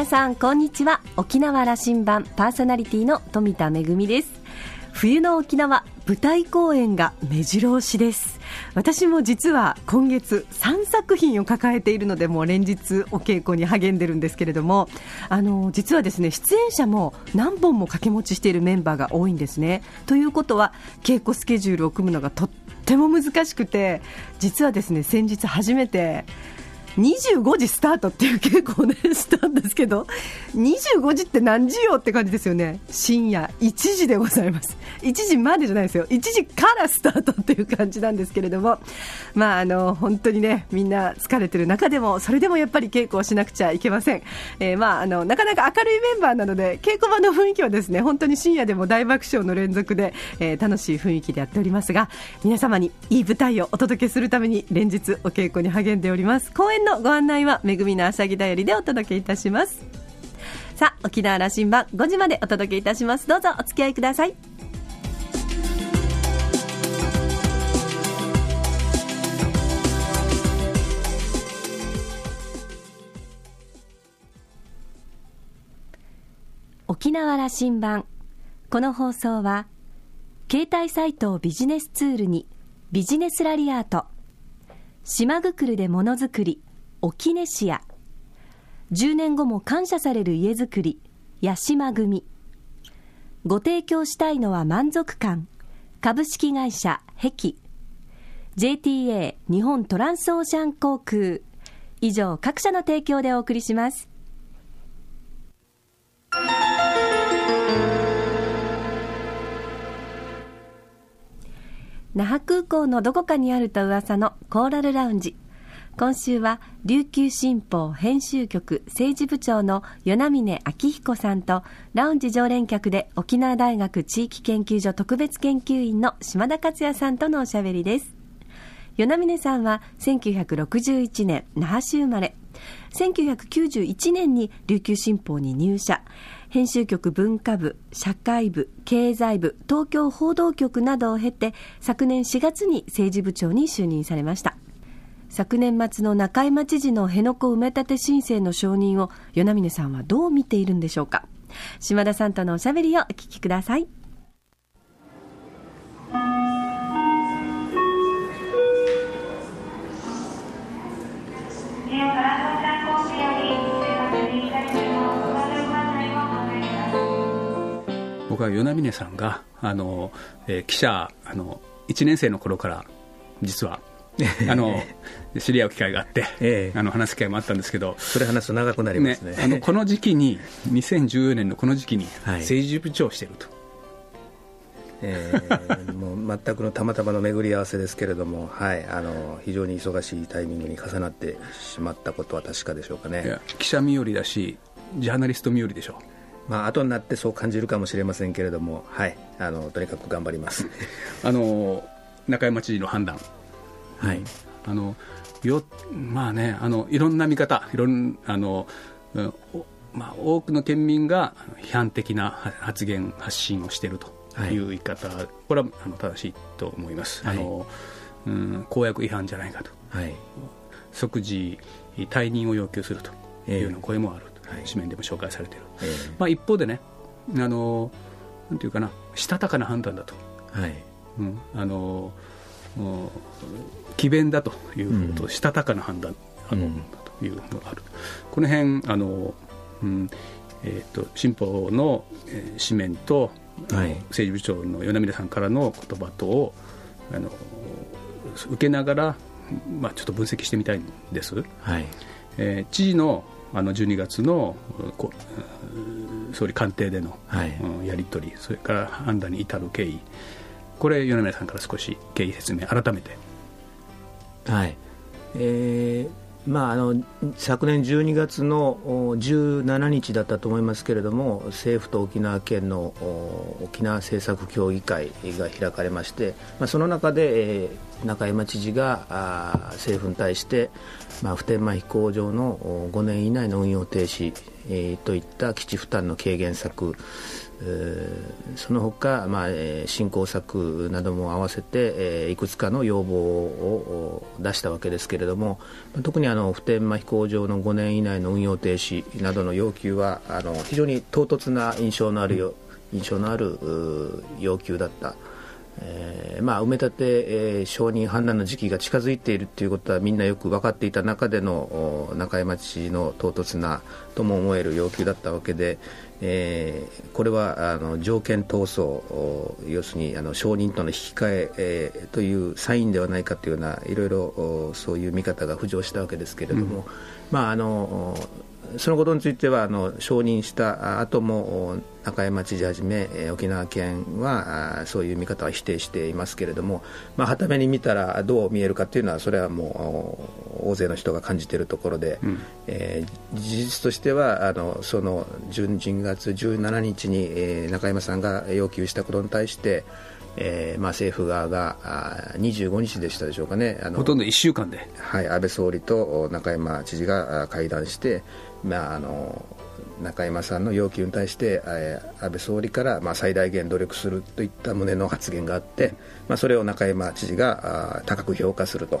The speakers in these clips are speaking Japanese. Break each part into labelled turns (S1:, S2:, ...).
S1: 皆さんこんにちは。沖縄羅針盤パーソナリティの富田恵です。冬の沖縄舞台公演が目白押しです。私も実は今月3作品を抱えているのでもう連日お稽古に励んでるんですけれどもあの実はですね出演者も何本も掛け持ちしているメンバーが多いんですね。ということは稽古スケジュールを組むのがとっても難しくて実はですね先日初めて25時スタートっていう稽古をねしたんですけど25時って何時よって感じですよね。深夜1時でございます。1時までじゃないですよ。1時からスタートっていう感じなんですけれども。まああの本当にねみんな疲れてる中でもそれでもやっぱり稽古をしなくちゃいけません、えー、まああのなかなか明るいメンバーなので稽古場の雰囲気はですね本当に深夜でも大爆笑の連続で、えー、楽しい雰囲気でやっておりますが皆様にいい舞台をお届けするために連日お稽古に励んでおります。公演のご案内はめぐみのあさぎだよりでお届けいたします。さあ沖縄羅針盤5時までお届けいたします。どうぞお付き合いください。沖縄羅針盤この放送は携帯サイトをビジネスツールにビジネスラリアート。島ぐくるでものづくり。沖根市や10年後も感謝される家づくり八島組。ご提供したいのは満足感株式会社壁。JTA 日本トランスオーシャン航空。以上各社の提供でお送りします。那覇空港のどこかにあると噂のコーラルラウンジ。今週は琉球新報編集局政治部長の与那峰昭彦さんとラウンジ常連客で沖縄大学地域研究所特別研究員の島田克也さんとのおしゃべりです与那峰さんは1961年那覇市生まれ1991年に琉球新報に入社編集局文化部、社会部、経済部、東京報道局などを経て、昨年4月に政治部長に就任されました。昨年末の中山知事の辺野古埋め立て申請の承認を与那峰さんはどう見ているんでしょうか？島田さんとのおしゃべりをお聞きください。
S2: 僕は与那峰さんがあの、えー、記者あの1年生の頃から実は あの 知り合う機会があって、ええ、あの話す機会もあったんですけど、
S3: それ話すと長くなりますね、ね、
S2: あのこの時期に、2014年のこの時期に、政治部長をしていると。はい
S3: えー、もう全くのたまたまの巡り合わせですけれども、はい、あの非常に忙しいタイミングに重なってしまったことは確かでしょうかね。
S2: 記者身寄りだし、ジャーナリスト身寄りでしょ。
S3: う。まあ後になってそう感じるかもしれませんけれども、はい、あのとにかく頑張ります。
S2: あの中山知事の判断、はい、あのよまあねあのいろんな見方いろんあの、まあ、多くの県民が批判的な発言発信をしているとい。う言い方、はい、これはあの正しいと思います、はい、あのうん、公約違反じゃないかと、はい、即時退任を要求するというような声もある、えー、紙面でも紹介されている、えー、まあ、一方でねあのなんていうかなしたたかな判断だと、はい。うん、あの詭弁だということ、うん、したたかな判断あの、うん、というのがある。この辺あの、うんえーと、新法の、えー、紙面と、はい、政治部長の与那嶺さんからの言葉とをあの受けながら、まあ、ちょっと分析してみたいんです、はい。えー、知事のあの12月のこ総理官邸での、はい、うん、やり取りそれから判断に至る経緯。これ与那嶺さんから少し経緯説明改めて
S3: はい。えーまあ、あの昨年12月の17日だったと思いますけれども政府と沖縄県の沖縄政策協議会が開かれまして、まあ、その中で、えー、中山知事があ政府に対して、まあ、普天間飛行場の5年以内の運用停止、えー、といった基地負担の軽減策その他、まあ、振興策なども合わせて、えー、いくつかの要望を出したわけですけれども特にあの普天間飛行場の5年以内の運用停止などの要求はあの非常に唐突な印象のあるよ印象のある要求だった。えーまあ、埋め立て、えー、承認判断の時期が近づいているということはみんなよく分かっていた中での中山知事の唐突なとも思える要求だったわけで、えー、これはあの条件闘争要するにあの承認との引き換ええー、というサインではないかというようないろいろそういう見方が浮上したわけですけれども、うん、まああのそのことについてはあの承認した後も中山知事はじめ沖縄県はそういう見方は否定していますけれども、まあ、はために見たらどう見えるかというのはそれはもう大勢の人が感じているところで、うん、えー、事実としてはあのその12月17日に、えー、中山さんが要求したことに対してえーまあ、政府側があ25日でしたでしょうかね
S2: あのほとんど1週間で、
S3: はい、安倍総理と中山知事が会談して、まあ、あの中山さんの要求に対して、えー、安倍総理から、まあ、最大限努力するといった旨の発言があって、まあ、それを中山知事があ高く評価すると。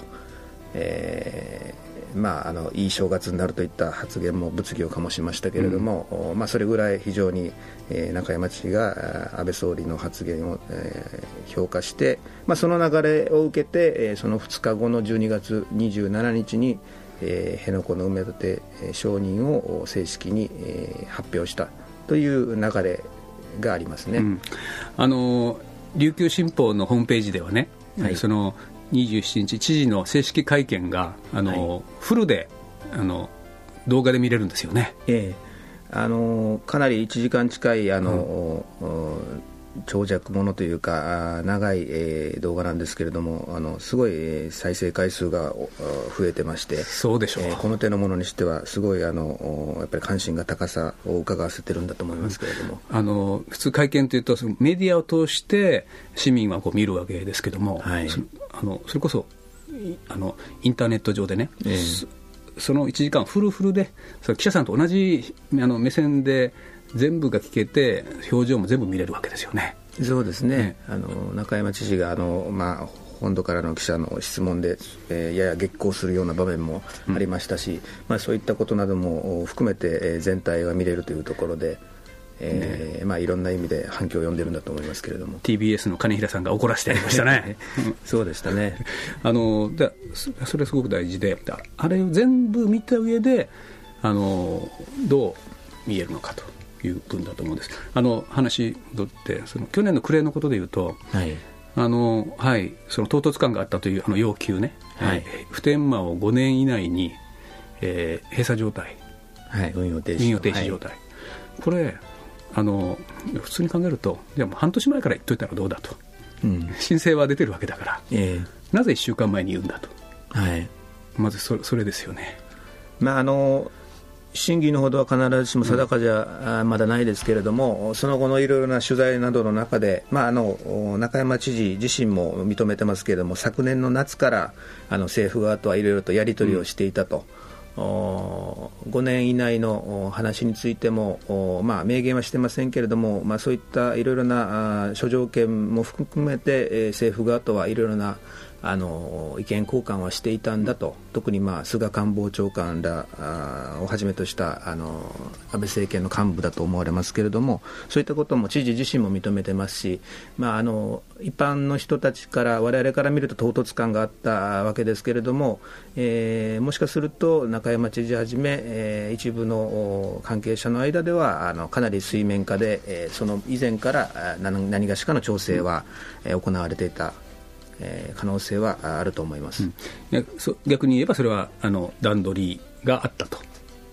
S3: えーまあ、あのいい正月になるといった発言も物議を醸しましたけれども、うん、まあ、それぐらい非常に、えー、中山知事が安倍総理の発言を、えー、評価して、まあ、その流れを受けて、えー、その2日後の12月27日に、えー、辺野古の埋め立て承認を正式に、えー、発表したという流れがありますね、うん、
S2: あの琉球新報のホームページではね、はい、その27日、知事の正式会見があの、はい、フルであの動画で見れるんですよね。
S3: ええ。あのかなり1時間近いあの、うん、長尺ものというか長い、えー、動画なんですけれどもあのすごい再生回数が増えてまして
S2: そうでしょう、
S3: えー、この手のものにしてはすごいあのやっぱり関心が高さを伺わせてるんだと思いますけれども、
S2: うん、あの普通会見というとメディアを通して市民はこう見るわけですけども、はい、あのそれこそあのインターネット上でね、えー、その1時間フルフルでそ記者さんと同じあの目線で全部が聞けて表情も全部見れるわけですよね。
S3: そうですね、ねあの中山知事があの、まあ、本土からの記者の質問で、えー、やや激高するような場面もありましたし、うん、まあ、そういったことなども含めて、えー、全体が見れるというところで。えー、まあ、いろんな意味で反響を呼んでるんだと思いますけれども。
S2: TBS の金平さんが怒らせてやりましたね。
S3: そうでしたね。
S2: あのでそれすごく大事であれを全部見た上であのどう見えるのかという分だと思うんです。あの話戻ってその去年の暮れのことでいうと、はい、あのはい、その唐突感があったというあの要求ね、はい、普天間を5年以内に、えー、閉鎖状態、
S3: はい、運用停
S2: 止運用停止状態、はい、これあの普通に考えるとでも半年前から言っといたらどうだと、うん、申請は出てるわけだから、えー、なぜ1週間前に言うんだと、はい、まずそそれですよね。
S3: まああの審議のほどは必ずしも定かじゃまだないですけれども、その後のいろいろな取材などの中で、まあ、あの中山知事自身も認めてますけれども、昨年の夏からあの政府側とはいろいろとやり取りをしていたと。5年以内の話についても、まあ、明言はしてませんけれども、まあ、そういったいろいろな諸条件も含めて、政府側とはいろいろなあの意見交換はしていたんだと、特に、まあ、菅官房長官らをはじめとしたあの安倍政権の幹部だと思われますけれども、そういったことも知事自身も認めてますし、まあ、あの一般の人たちから、我々から見ると唐突感があったわけですけれども、えー、もしかすると中山知事はじめ、えー、一部の関係者の間では、あのかなり水面下で、えー、その以前から何何がしかの調整は、うん、行われていた。えー、可能性はあると思います、うん、
S2: 逆に言えば、それはあの段取りがあったと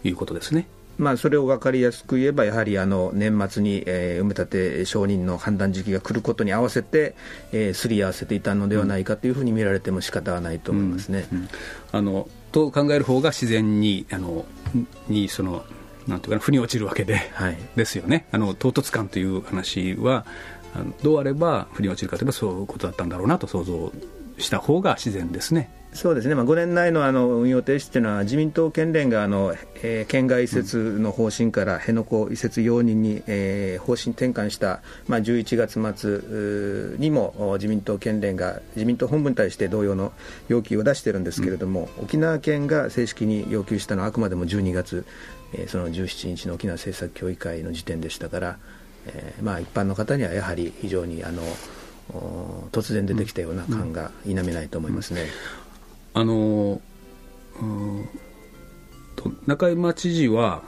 S2: いうことですね。
S3: まあ、それを分かりやすく言えば、やはりあの年末に、えー、埋め立て承認の判断時期が来ることに合わせて、えー、すり合わせていたのではないかというふうに見られても仕方はないと思いますね。うんうん、
S2: あのと考える方が自然にあのにそのなんていうか腑に落ちるわけで、はい、ですよね。あの唐突感という話はどうあれば腑に落ちるかといえばそういうことだったんだろうなと想像した方が自然ですね。
S3: そうですね、まあ、5年内のあの運用停止というのは、自民党県連があの、えー、県外移設の方針から辺野古移設容認に、えー、方針転換した、まあ、11月末にも自民党県連が自民党本部に対して同様の要求を出しているんですけれども、うん、沖縄県が正式に要求したのはあくまでも12月、えー、その17日の沖縄政策協議会の時点でしたから、えーまあ、一般の方にはやはり非常にあの突然出てきたような感が否めないと思いますね。うん。うん。
S2: あの中山知事は、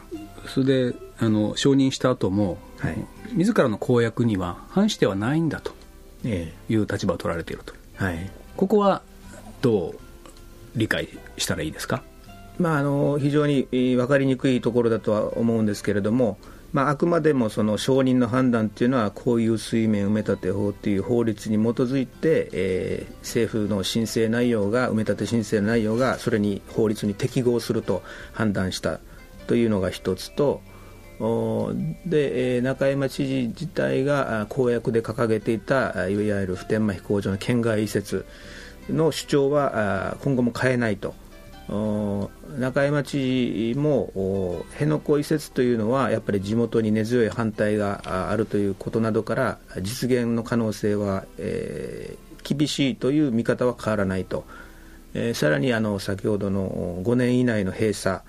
S2: それであの承認した後も、はい、自らの公約には反してはないんだと。いう立場を取られていると、はい、ここはどう理解したらいいですか、
S3: まあ、あの非常に分かりにくいところだとは思うんですけれども、まあ、あくまでもその承認の判断というのはこういう水面埋め立て法という法律に基づいて、えー、政府の申請内容が埋め立て申請内容がそれに法律に適合すると判断したというのが一つとで、えー、中山知事自体が公約で掲げていたいわゆる普天間飛行場の県外移設の主張は今後も変えないと。中山知事も辺野古移設というのはやっぱり地元に根強い反対があるということなどから実現の可能性は、えー、厳しいという見方は変わらないと、えー、さらにあの先ほどの5年以内の閉鎖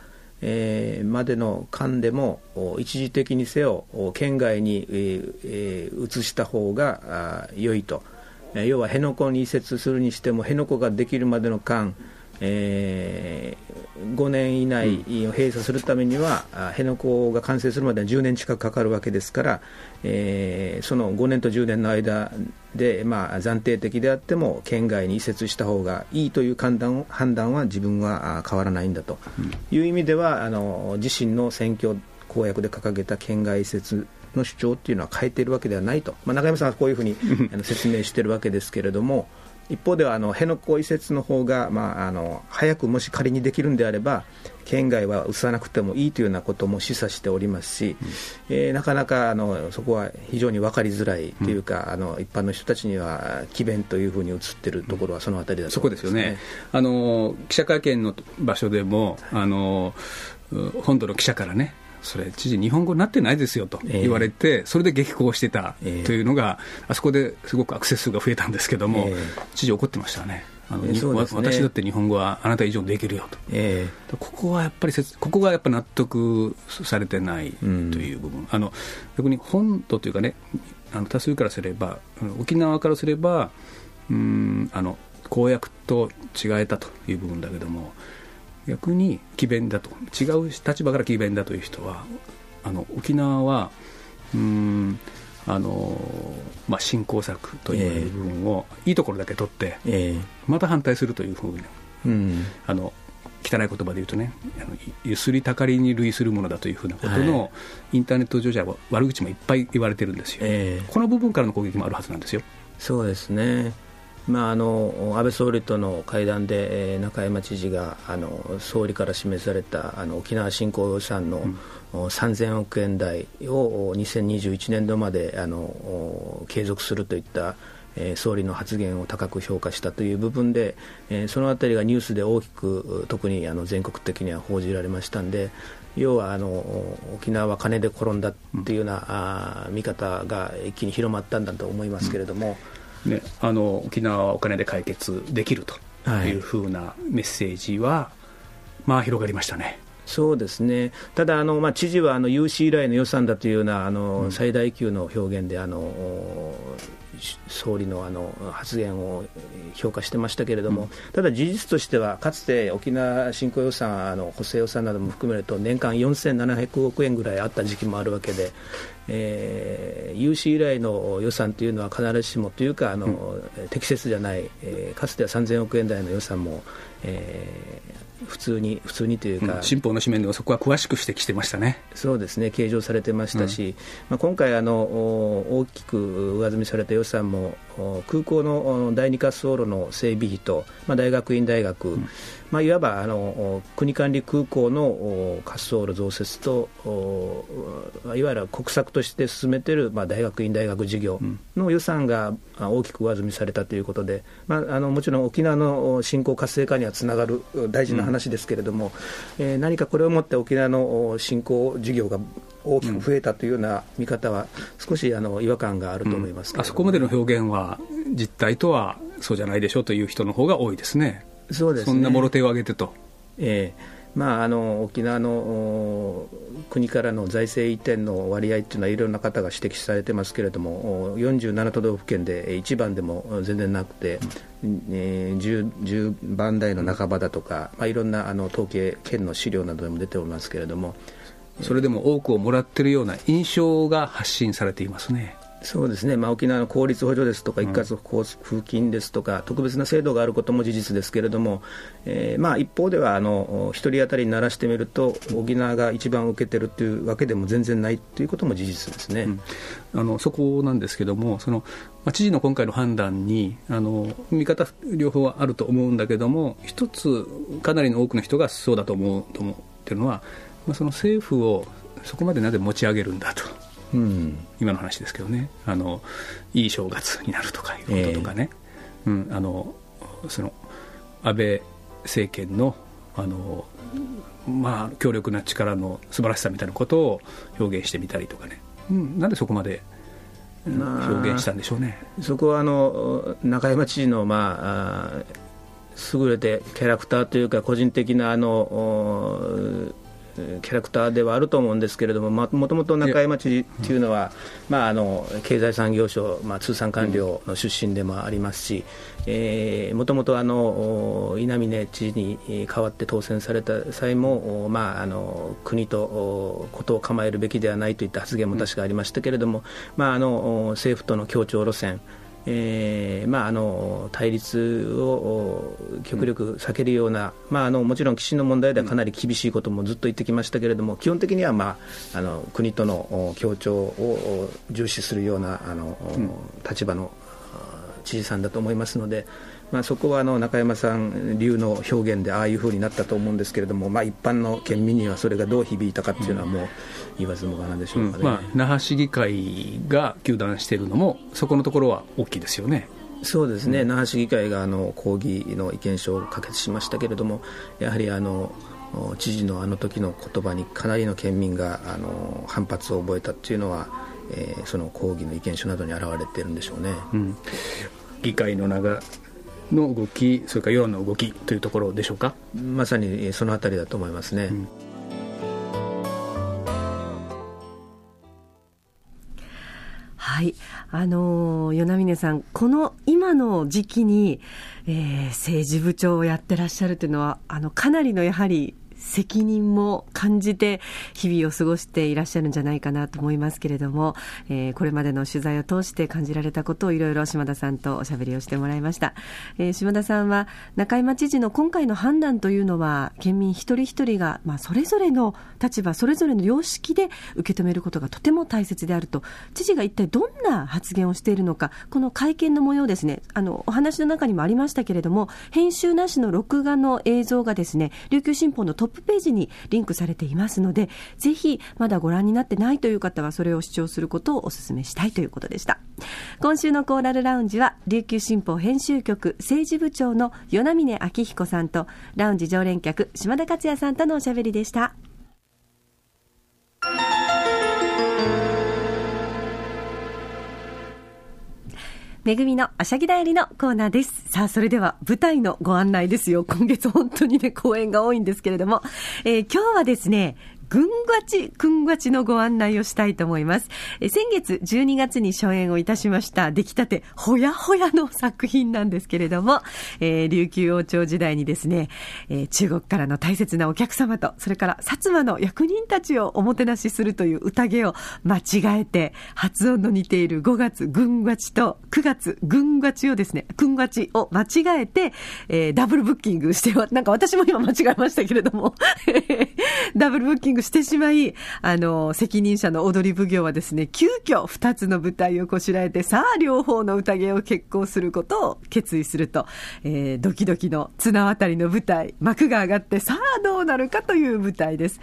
S3: えー、までの間でも一時的にせよ県外に、えー、移した方が良いと、要は辺野古に移設するにしても辺野古ができるまでの間えー、5年以内を閉鎖するためには、うん、辺野古が完成するまでは10年近くかかるわけですから、えー、その5年と10年の間で、まあ、暫定的であっても県外に移設した方がいいという判断判断は自分は変わらないんだと。いう意味では、あの自身の選挙公約で掲げた県外移設の主張っていうのは変えているわけではないと、まあ、中山さんはこういうふうに 説明しているわけですけれども。一方ではあの辺野古移設の方がまああの早くもし仮にできるんであれば県外は移さなくてもいいというようなことも示唆しておりますし、うん、えー、なかなかあのそこは非常に分かりづらいというか、うん、あの一般の人たちには詭弁というふうに映っているところはそのあたりだと、
S2: ね、そこですよね。あの記者会見の場所でも、あの本土の記者からねそれ、知事、日本語になってないですよと言われて、それで激高してたというのが、あそこですごくアクセス数が増えたんですけども、知事、怒ってましたね。あの、ね、私だって日本語はあなた以上できるよと、えー、ここはやっぱりここがやっぱ納得されてないという部分、うん、あの逆に本土というかね、あの多数からすれば、沖縄からすれば、うんあの公約と違えたという部分だけども、逆に詭弁だと。違う立場から詭弁だという人はあの沖縄はうんあのまあ、振興策という部分をいいところだけ取って、えー、また反対するというふうに、うん、あの汚い言葉で言うとねあのゆすりたかりに類するものだというふうなことの、はい、インターネット上じゃ悪口もいっぱい言われてるんですよ、えー、この部分からの攻撃もあるはずなんですよ。
S3: そうですねまあ、あの安倍総理との会談で、えー、中山知事があの総理から示されたあの沖縄振興予算の、うん、3000億円台を2021年度まであの継続するといった、えー、総理の発言を高く評価したという部分で、えー、そのあたりがニュースで大きく特にあの全国的には報じられましたんで要はあの沖縄は金で転んだっていうような、うん、あ見方が一気に広まったんだと思いますけれども。うん
S2: ね、あの沖縄はお金で解決できるというふうなメッセージは、はい、まあ広がりましたね。
S3: そうですね、ただ、あのまあ、知事はあの有史以来の予算だというようなあの、うん、最大級の表現であの総理のあの発言を評価してましたけれども、うん、ただ事実としては、かつて沖縄振興予算、あの補正予算なども含めると、年間4700億円ぐらいあった時期もあるわけで、えー、有史以来の予算というのは必ずしもというかあの、うん、適切じゃない、えー、かつては3000億円台の予算も、えー、普通に普通にというか、
S2: うん、新法の紙面ではそこは詳しく指摘してましたね。
S3: そうですね、計上されてましたし、うん、まあ、今回あの、大きく上積みされた予算も空港の第二滑走路の整備費と、まあ、大学院大学、うん、まあ、いわばあの国管理空港の滑走路増設といわゆる国策として進めている、まあ、大学院大学事業の予算が大きく上積みされたということで、まあ、あのもちろん沖縄の振興活性化にはつながる大事な話ですけれども、うん、えー、何かこれをもって沖縄の振興事業が大きく増えたというような見方は、少しあの違和感があると思います、
S2: うん、あそこまでの表現は、実態とはそうじゃないでしょうという人の方が多いですね、
S3: そうです、
S2: ね、そんなもろ手を挙げてと。
S3: えーまあ、あの沖縄の国からの財政移転の割合というのは、いろんな方が指摘されてますけれども、47都道府県で1番でも全然なくて、えー、10, 10番台の半ばだとか、まあ、いろんなあの統計、県の資料などでも出ておりますけれども、
S2: それでも多くをもらっているような印象が発信されていますね。
S3: そうですね、まあ、沖縄の公立補助ですとか、一括交付金ですとか、特別な制度があることも事実ですけれども、えーまあ、一方ではあの、1人当たりにならしてみると、沖縄が一番受けてるというわけでも全然ないということも事実ですね、
S2: うん、あのそこなんですけども、そのまあ、知事の今回の判断にあの、見方両方はあると思うんだけども、一つ、かなりの多くの人がそうだと思うと思ってるのは、まあ、その政府をそこまでなぜ持ち上げるんだと。うん、今の話ですけどね。あのいい正月になるとかいうこととかね、えー、うん、あのその安倍政権のあの、まあ、強力な力の素晴らしさみたいなことを表現してみたりとかね、うん、なんでそこまで表現したんでしょうね、
S3: まあ、そこはあの中山知事の、まあ、優れてキャラクターというか個人的なあのキャラクターではあると思うんですけれども、もともと中山知事というのは、まあ、あの経済産業省、まあ、通産官僚の出身でもありますし、もともと稲峰知事に代わって当選された際も、まあ、あの国とことを構えるべきではないといった発言も確かありましたけれども、まあ、あの政府との協調路線、えーまあ、あの対立を極力避けるような、まあ、あのもちろん、岸の問題ではかなり厳しいこともずっと言ってきましたけれども、基本的には、まあ、あの国との協調を重視するようなあの、立場の知事さんだと思いますので。まあ、そこはあの中山さん流の表現でああいうふうになったと思うんですけれども、まあ、一般の県民にはそれがどう響いたかっていうのはもう言わずもがなでしょうかね、うん、まあ、
S2: 那覇市議会が糾弾しているのもそこのところは大きいですよね。
S3: そうですね、うん、那覇市議会があの抗議の意見書を可決しましたけれども、やはりあの知事のあの時の言葉にかなりの県民があの反発を覚えたというのは、えー、その抗議の意見書などに表れているんでしょうね。うん、
S2: 議会の長の動き、それから世論の動きというところでしょうか？
S3: まさにそのあたりだと思いますね。うん
S1: はい。あのー、与那嶺さん、この今の時期に、えー、政治部長をやってらっしゃるというのは、あの、かなりのやはり責任も感じて日々を過ごしていらっしゃるんじゃないかなと思いますけれども、えー、これまでの取材を通して感じられたことをいろいろ島田さんとおしゃべりをしてもらいました、えー、島田さんは中山知事の今回の判断というのは県民一人一人が、まあ、それぞれの立場それぞれの様式で受け止めることがとても大切であると。知事が一体どんな発言をしているのかこの会見の模様ですね。あのお話の中にもありましたけれども編集なしの録画の映像がですね琉球新報のトップップページにリンクされていますので、ぜひまだご覧になってないという方はそれを視聴することをお勧めしたいということでした。今週のコーラルラウンジは、琉球新報編集局政治部長の与那嶺明彦さんと、ラウンジ常連客島田克也さんとのおしゃべりでした。めぐみのあしゃぎだよりのコーナーです。さあ、それでは舞台のご案内ですよ。今月本当にね、公演が多いんですけれども、えー、今日はですね、ぐんがち、くんがちのご案内をしたいと思います。え先月12月に初演をいたしました、出来たてほやほやの作品なんですけれども、えー、琉球王朝時代にですね、えー、中国からの大切なお客様と、それから薩摩の役人たちをおもてなしするという宴を間違えて、発音の似ている5月ぐんがちと9月ぐんがちをですね、くんがちを間違えて、えー、ダブルブッキングして、なんか私も今間違えましたけれども、ダブルブッキンググしてしまい、あの、責任者の踊り奉行はですね、急遽二つの舞台をこしらえて、さあ、両方の宴を決行することを決意すると、えー、ドキドキの綱渡りの舞台、幕が上がって、さあ、どうなるかという舞台です。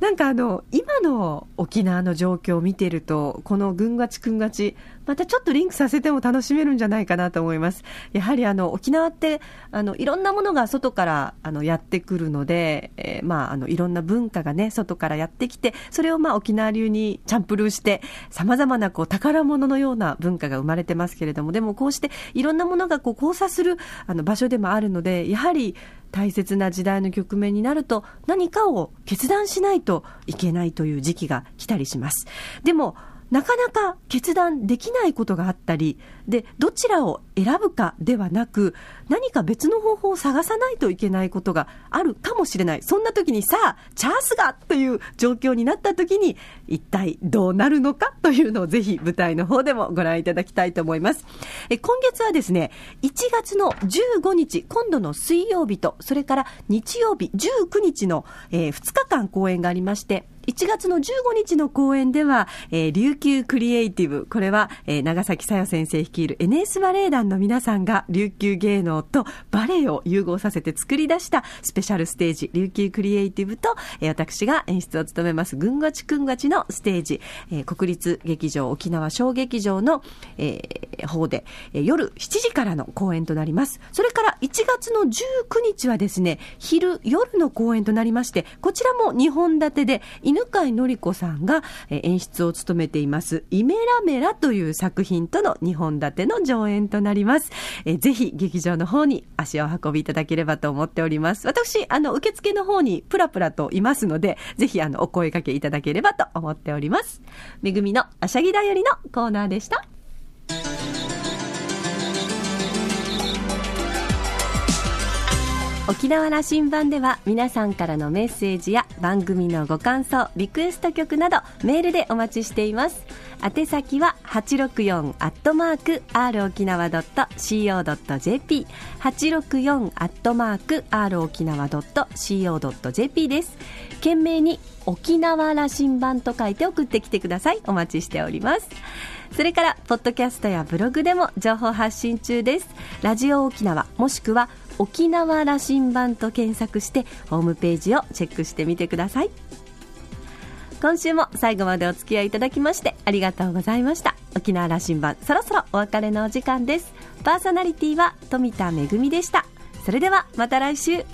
S1: なんかあの、今の沖縄の状況を見ていると、このぐんがちくんがち、またちょっとリンクさせても楽しめるんじゃないかなと思います。やはりあの沖縄ってあのいろんなものが外からあのやってくるので、えー、まああのいろんな文化がね外からやってきて、それをまあ沖縄流にチャンプルーしてさまざまなこう宝物のような文化が生まれてますけれども、でもこうしていろんなものがこう交差するあの場所でもあるので、やはり大切な時代の局面になると何かを決断しないといけないという時期が来たりします。でもなかなか決断できないことがあったり、で、どちらを選ぶかではなく、何か別の方法を探さないといけないことがあるかもしれない。そんな時にさあ、チャンスがという状況になった時に、一体どうなるのかというのをぜひ舞台の方でもご覧いただきたいと思います。え今月はですね、1月の15日、今度の水曜日と、それから日曜日19日の、えー、2日間公演がありまして、1月の15日の公演では、えー、琉球クリエイティブ、これは、えー、長崎さよ先生率いる NS バレエ団の皆さんが琉球芸能とバレエを融合させて作り出したスペシャルステージ、琉球クリエイティブと、えー、私が演出を務めます、ぐんがちくんがちのステージ、えー、国立劇場沖縄小劇場の、えー、方で、えー、夜7時からの公演となります。それから1月の19日はですね、昼、夜の公演となりまして、こちらも2本立てで、犬飼の子さんが演出を務めています、イメラメラという作品との2本立ての上演となります。えぜひ劇場の方に足を運びいただければと思っております。私、あの、受付の方にプラプラといますので、ぜひあの、お声かけいただければと思っております。めぐみのあしゃぎだよりのコーナーでした。沖縄羅針盤では皆さんからのメッセージや番組のご感想リクエスト曲などメールでお待ちしています。宛先は864アットマーク r 沖縄 .co.jp 864アットマーク r 沖縄 .co.jp です。懸命に沖縄羅針盤と書いて送ってきてください。お待ちしております。それから、ポッドキャストやブログでも情報発信中です。ラジオ沖縄、もしくは沖縄羅針盤と検索してホームページをチェックしてみてください。今週も最後までお付き合いいただきましてありがとうございました。沖縄羅針盤そろそろお別れのお時間です。パーソナリティは富田恵でした。それではまた来週。